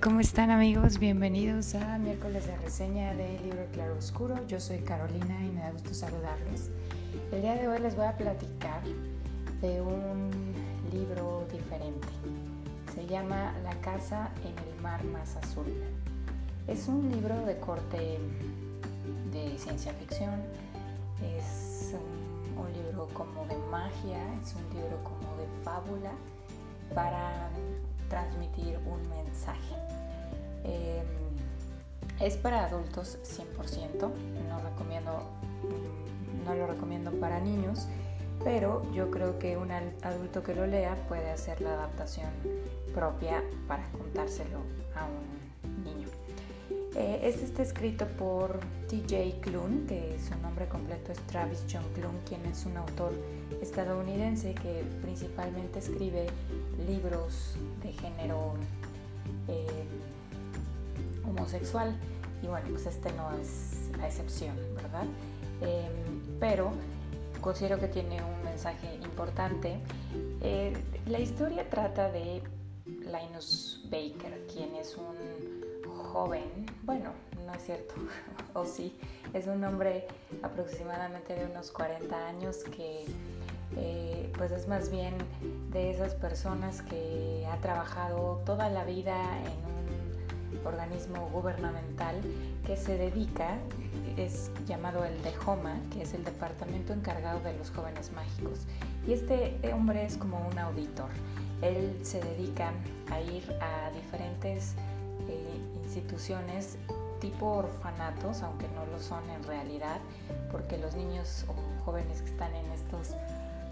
¿cómo están amigos? Bienvenidos a miércoles de reseña de Libro Claro Oscuro. Yo soy Carolina y me da gusto saludarles. El día de hoy les voy a platicar de un libro diferente. Se llama La casa en el mar más azul. Es un libro de corte de ciencia ficción. Es un, un libro como de magia, es un libro como de fábula para transmitir un mensaje. Em, es para adultos 100%, no, recomiendo, mm, no lo recomiendo para niños, pero yo creo que un adulto que lo lea puede hacer la adaptación propia para contárselo a un niño. Eh, este está escrito por TJ Klune, que su nombre completo es Travis John Klune, quien es un autor estadounidense que principalmente escribe libros de género eh, homosexual. Y bueno, pues este no es la excepción, ¿verdad? Em, pero considero que tiene un mensaje importante. Eh, la historia trata de Linus Baker, quien es un joven, bueno, no es cierto, o sí, es un hombre aproximadamente de unos 40 años que eh, pues es más bien de esas personas que ha trabajado toda la vida en un organismo gubernamental que se dedica, es llamado el DEJOMA, que es el departamento encargado de los jóvenes mágicos. Y este hombre es como un auditor. Él se dedica a ir a diferentes eh, instituciones tipo orfanatos, aunque no lo son en realidad, porque los niños o jóvenes que están en estos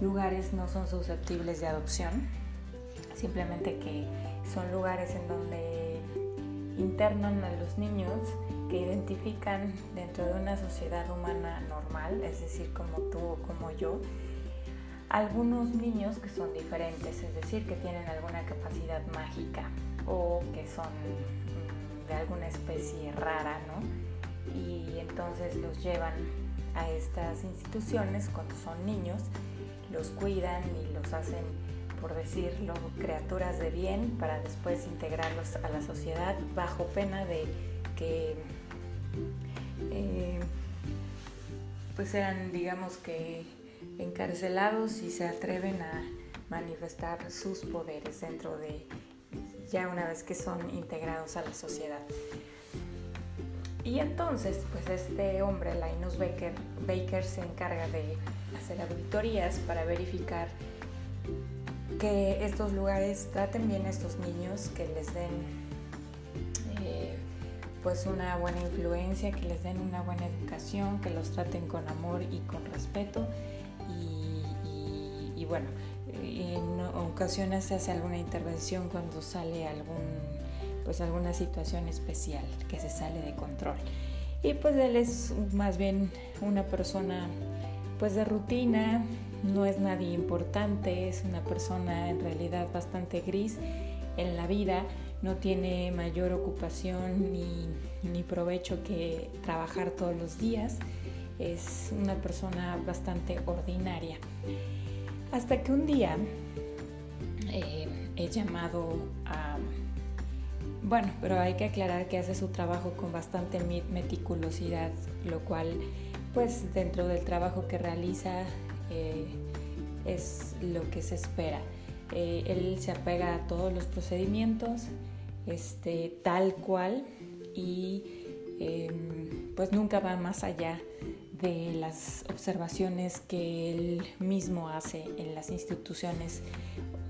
lugares no son susceptibles de adopción, simplemente que son lugares en donde internan a los niños que identifican dentro de una sociedad humana normal, es decir, como tú o como yo, algunos niños que son diferentes, es decir, que tienen alguna capacidad mágica o que son mm, de alguna especie rara, ¿no? Y entonces los llevan a estas instituciones cuando son niños, los cuidan y los hacen, por decirlo, criaturas de bien para después integrarlos a la sociedad bajo pena de que eh, pues sean, digamos que, encarcelados y se atreven a manifestar sus poderes dentro de ya una vez que son integrados a la sociedad. Y entonces, pues este hombre, Linus Baker se encarga de hacer auditorías para verificar que estos lugares traten bien a estos niños, que les den eh, pues una buena influencia, que les den una buena educación, que los traten con amor y con respeto. y bueno, en ocasiones se hace alguna intervención cuando sale algún, pues alguna situación especial que se sale de control. Y pues él es más bien una persona pues de rutina, no es nadie importante, es una persona en realidad bastante gris en la vida, no tiene mayor ocupación ni, ni provecho que trabajar todos los días, es una persona bastante ordinaria. Hasta que un día eh, he llamado a... Bueno, pero hay que aclarar que hace su trabajo con bastante meticulosidad, lo cual, pues dentro del trabajo que realiza, eh, es lo que se espera. Eh, él se apega a todos los procedimientos, este, tal cual, y em, pues nunca va más allá de las observaciones que él mismo hace en las instituciones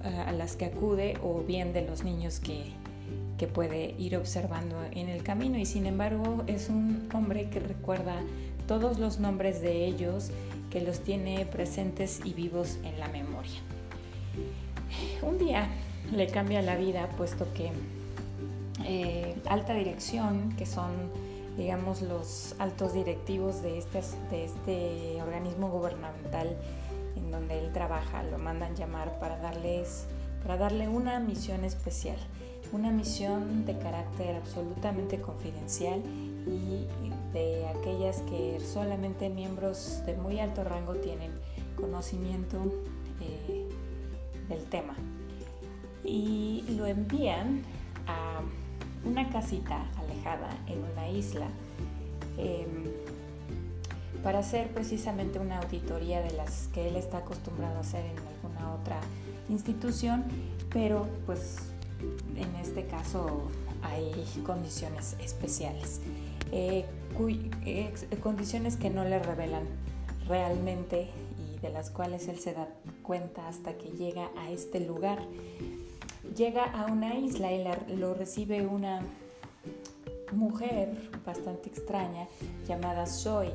eh, a las que acude o bien de los niños que, que puede ir observando en el camino y sin embargo es un hombre que recuerda todos los nombres de ellos, que los tiene presentes y vivos en la memoria. Un día le cambia la vida puesto que eh, alta dirección, que son digamos, los altos directivos de este, de este organismo gubernamental en donde él trabaja, lo mandan llamar para, darles, para darle una misión especial, una misión de carácter absolutamente confidencial y de que solamente miembros de muy alto rango tienen conocimiento eh, del tema. Y lo envían a una casita alejada en una isla em, para hacer precisamente una auditoría de las que él está acostumbrado a hacer en alguna otra institución, pero pues en este caso hay condiciones especiales, eh, eh, condiciones que no le revelan realmente y de las cuales él se da cuenta hasta que llega a este lugar. Llega a una isla y lo recibe una mujer bastante extraña llamada Zoe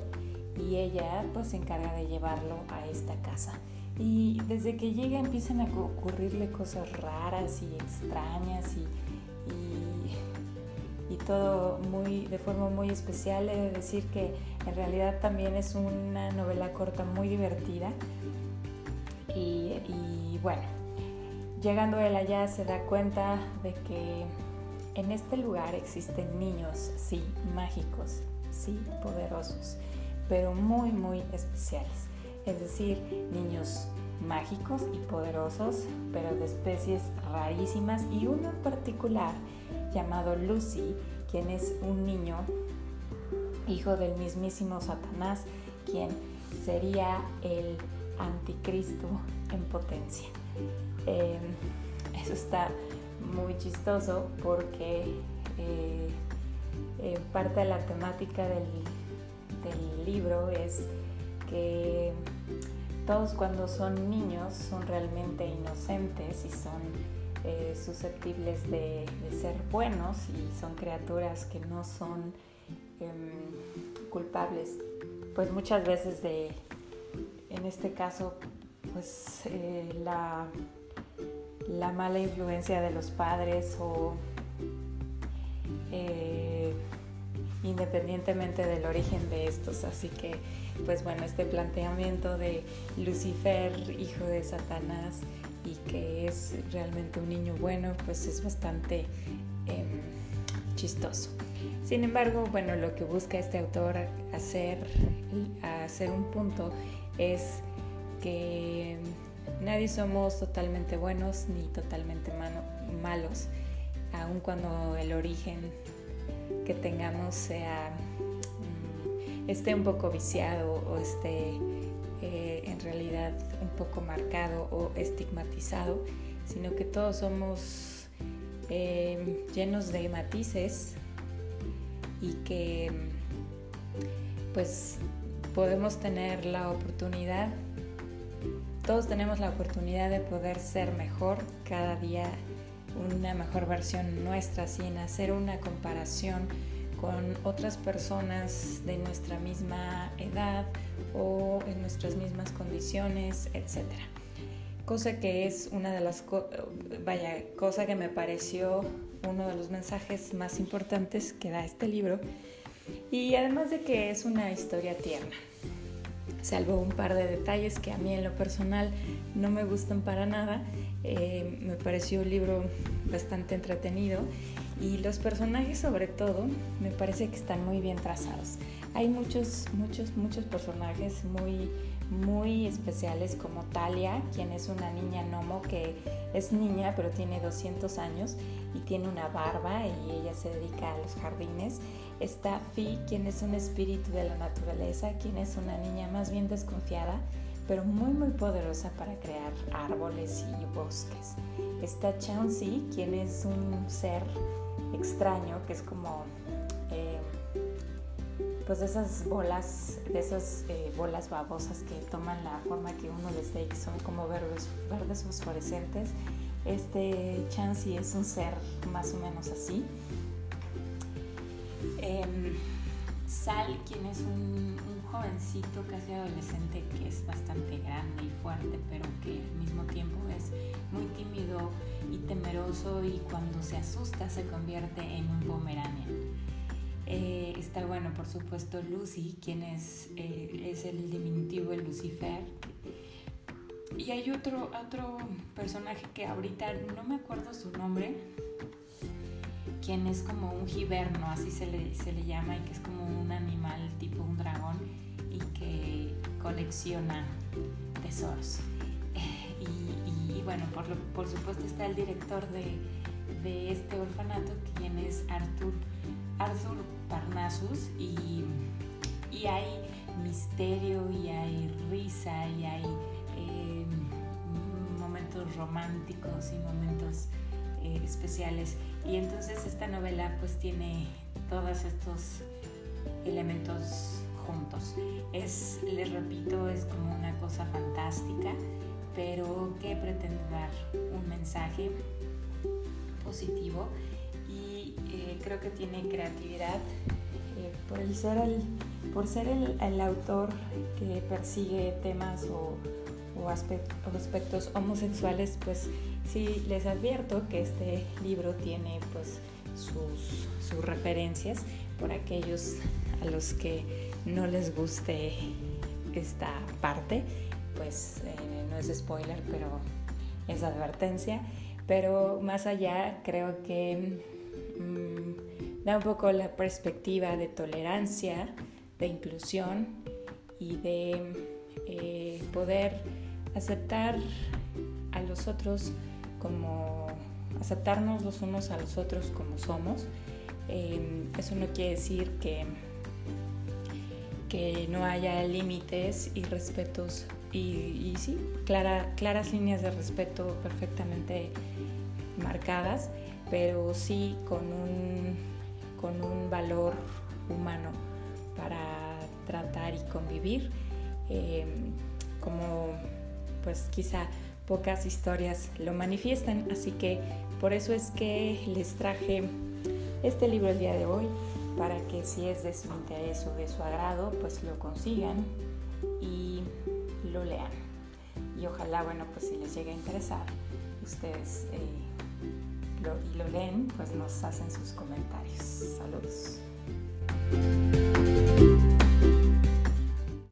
y ella pues se encarga de llevarlo a esta casa. Y desde que llega empiezan a ocurrirle cosas raras y extrañas y, y, todo muy, de forma muy especial. He de decir que en realidad también es una novela corta muy divertida. Y, y bueno, llegando él allá se da cuenta de que en este lugar existen niños, sí, mágicos, sí, poderosos, pero muy, muy especiales es decir, niños mágicos y poderosos, pero de especies rarísimas y uno en particular llamado Lucy, quien es un niño hijo del mismísimo Satanás, quien sería el anticristo en potencia. Em, eso está muy chistoso porque eh, parte de la temática del libro es que todos cuando son niños son realmente inocentes y son eh, susceptibles de, ser buenos y son criaturas que no son em, culpables, pues muchas veces de, en este caso, pues eh, la, la, mala influencia de los padres o eh, independientemente del origen de estos. Así que, pues bueno, este planteamiento de Lucifer, hijo de Satanás, y que es realmente un niño bueno, pues es bastante em, chistoso. Sin embargo, bueno, lo que busca este autor hacer, hacer un punto es que nadie somos totalmente buenos ni totalmente malos, aun cuando el origen que tengamos sea mm, esté un poco viciado o esté eh, en realidad un poco marcado o estigmatizado, sino que todos somos eh, llenos de matices y que pues podemos tener la oportunidad, todos tenemos la oportunidad de poder ser mejor cada día una mejor versión nuestra, sin hacer una comparación con otras personas de nuestra misma edad o en nuestras mismas condiciones, etc. Cosa que es una de las, vaya, cosa que me pareció uno de los mensajes más importantes que da este libro y además de que es una historia tierna salvo un par de detalles que a mí en lo personal no me gustan para nada. Eh, me pareció un libro bastante entretenido y los personajes sobre todo me parece que están muy bien trazados. Hay muchos, muchos, muchos personajes muy, muy especiales como Talia, quien es una niña gnomo que es niña pero tiene 200 años y tiene una barba y ella se dedica a los jardines. Está Fi, quien es un espíritu de la naturaleza, quien es una niña más bien desconfiada pero muy muy poderosa para crear árboles y bosques. Está Chauncey, quien es un ser extraño que es como eh, pues de esas bolas, de esas eh, bolas babosas que toman la forma que uno les dé, que son como verdes, verdes fosforescentes. Este Chansey es un ser más o menos así. Em, Sal, quien es un, jovencito casi adolescente que es bastante grande y fuerte, pero que al mismo tiempo temeroso y cuando se asusta se convierte en un pomeranian. Eh, está bueno, por supuesto, Lucy, quien es, eh, es el diminutivo de Lucifer. Y hay otro, otro personaje que ahorita no me acuerdo su nombre, quien es como un giverno, así se le, se le llama, y que es como un animal tipo un dragón y que colecciona tesoros. Bueno, por, por, supuesto está el director de, de este orfanato, quien es Arthur, Arthur Parnassus, y, y hay misterio y hay risa y hay eh, momentos románticos y momentos eh, especiales. Y entonces esta novela pues tiene todos estos elementos juntos. Es, les repito, es como una cosa fantástica, pero que pretende dar un mensaje positivo y eh, creo que tiene creatividad eh, por, el ser el, por ser el, autor que persigue temas o, o aspectos homosexuales, pues sí les advierto que este libro tiene pues sus, sus referencias por aquellos a los que no les guste esta parte, pues eh, no es spoiler, pero es advertencia. Pero más allá, creo que mm, da un poco la perspectiva de tolerancia, de inclusión y de eh, poder aceptar a los otros como aceptarnos los unos a los otros como somos. Em, eso no quiere decir que, que no haya límites y respetos y, sí, claras líneas de respeto perfectamente marcadas, pero sí con un, con un valor humano para tratar y convivir, em, como pues quizá pocas historias lo manifiestan, así que por eso es que les traje este libro el día de hoy, para que si es de su interés o de su agrado, pues lo consigan y lo lean. Y ojalá, bueno, pues si les llega a interesar, ustedes eh, y lo leen, pues nos hacen sus comentarios. Saludos.